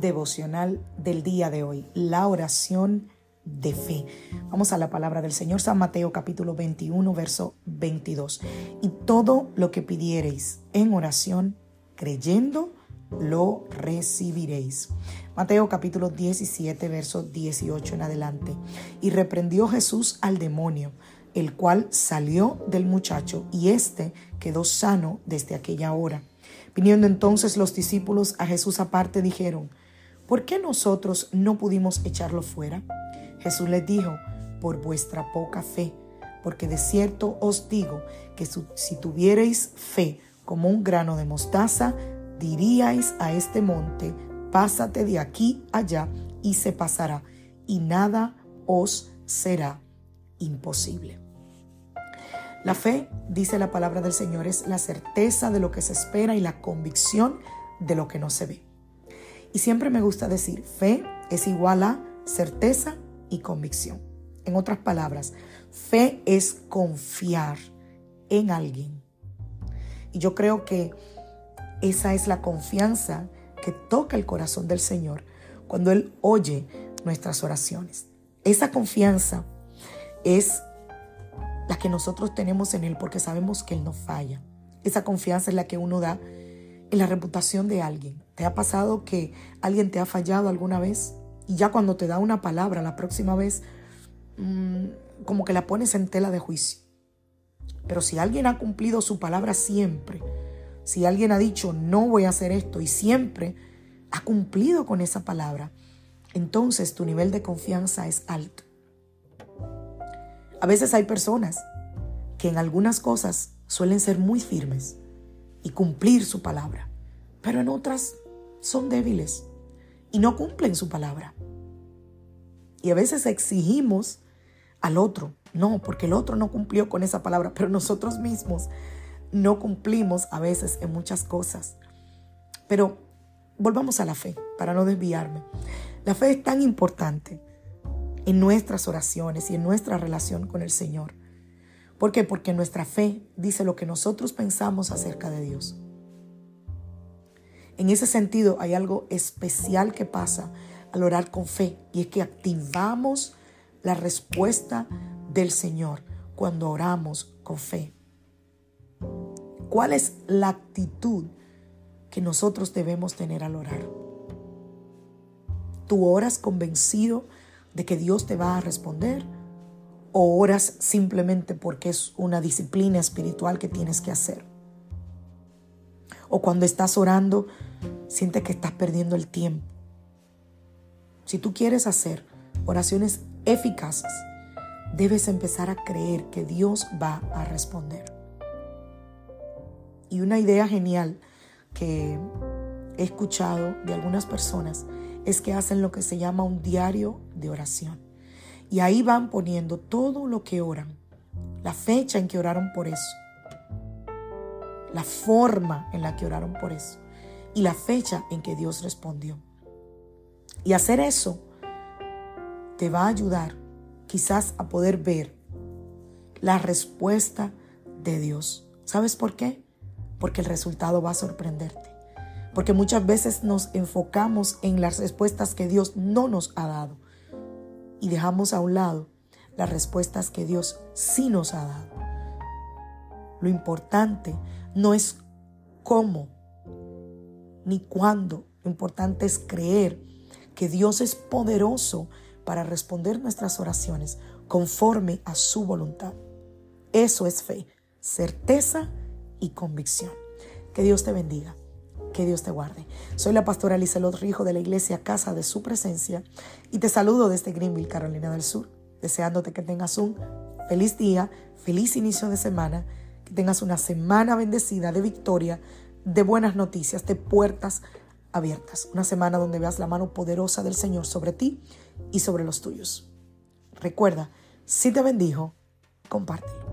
Devocional del día de hoy, la oración de fe. Vamos a la palabra del Señor, San Mateo capítulo 21, verso 22. Y todo lo que pidiereis en oración, creyendo, lo recibiréis. Mateo capítulo 17, verso 18 en adelante. Y reprendió Jesús al demonio, el cual salió del muchacho, y éste quedó sano desde aquella hora. Viniendo entonces los discípulos a Jesús aparte, dijeron, ¿por qué nosotros no pudimos echarlo fuera? Jesús les dijo, por vuestra poca fe, porque de cierto os digo que si tuvierais fe como un grano de mostaza, diríais a este monte, pásate de aquí allá y se pasará, y nada os será imposible. La fe, dice la palabra del Señor, es la certeza de lo que se espera y la convicción de lo que no se ve. Y siempre me gusta decir, fe es igual a certeza y convicción. En otras palabras, fe es confiar en alguien. Y yo creo que esa es la confianza que toca el corazón del Señor cuando Él oye nuestras oraciones. Esa confianza es la que nosotros tenemos en Él porque sabemos que Él no falla. Esa confianza es la que uno da en la reputación de alguien. ¿Te ha pasado que alguien te ha fallado alguna vez? Y ya cuando te da una palabra la próxima vez, mm, como que la pones en tela de juicio. Pero si alguien ha cumplido su palabra siempre, si alguien ha dicho no voy a hacer esto y siempre ha cumplido con esa palabra, entonces tu nivel de confianza es alto. A veces hay personas que en algunas cosas suelen ser muy firmes cumplir su palabra, pero en otras son débiles y no cumplen su palabra. Y a veces exigimos al otro, no, porque el otro no cumplió con esa palabra, pero nosotros mismos no cumplimos a veces en muchas cosas. Pero volvamos a la fe, para no desviarme. La fe es tan importante en nuestras oraciones y en nuestra relación con el Señor. ¿Por qué? Porque nuestra fe dice lo que nosotros pensamos acerca de Dios. En ese sentido hay algo especial que pasa al orar con fe y es que activamos la respuesta del Señor cuando oramos con fe. ¿Cuál es la actitud que nosotros debemos tener al orar? ¿Tú oras convencido de que Dios te va a responder? ¿O oras simplemente porque es una disciplina espiritual que tienes que hacer? ¿O cuando estás orando, sientes que estás perdiendo el tiempo? Si tú quieres hacer oraciones eficaces, debes empezar a creer que Dios va a responder. Y una idea genial que he escuchado de algunas personas es que hacen lo que se llama un diario de oración. Y ahí van poniendo todo lo que oran, la fecha en que oraron por eso, la forma en la que oraron por eso y la fecha en que Dios respondió. Y hacer eso te va a ayudar quizás a poder ver la respuesta de Dios. ¿Sabes por qué? Porque el resultado va a sorprenderte. Porque muchas veces nos enfocamos en las respuestas que Dios no nos ha dado y dejamos a un lado las respuestas que Dios sí nos ha dado. Lo importante no es cómo ni cuándo. Lo importante es creer que Dios es poderoso para responder nuestras oraciones conforme a su voluntad. Eso es fe, certeza y convicción. Que Dios te bendiga, que Dios te guarde. Soy la pastora Lizelot Rijo de la iglesia Casa de Su Presencia y te saludo desde Greenville, Carolina del Sur, deseándote que tengas un Feliz día, feliz inicio de semana, que tengas una semana bendecida de victoria, de buenas noticias, de puertas abiertas. Una semana donde veas la mano poderosa del Señor sobre ti y sobre los tuyos. Recuerda, si te bendijo, comparte.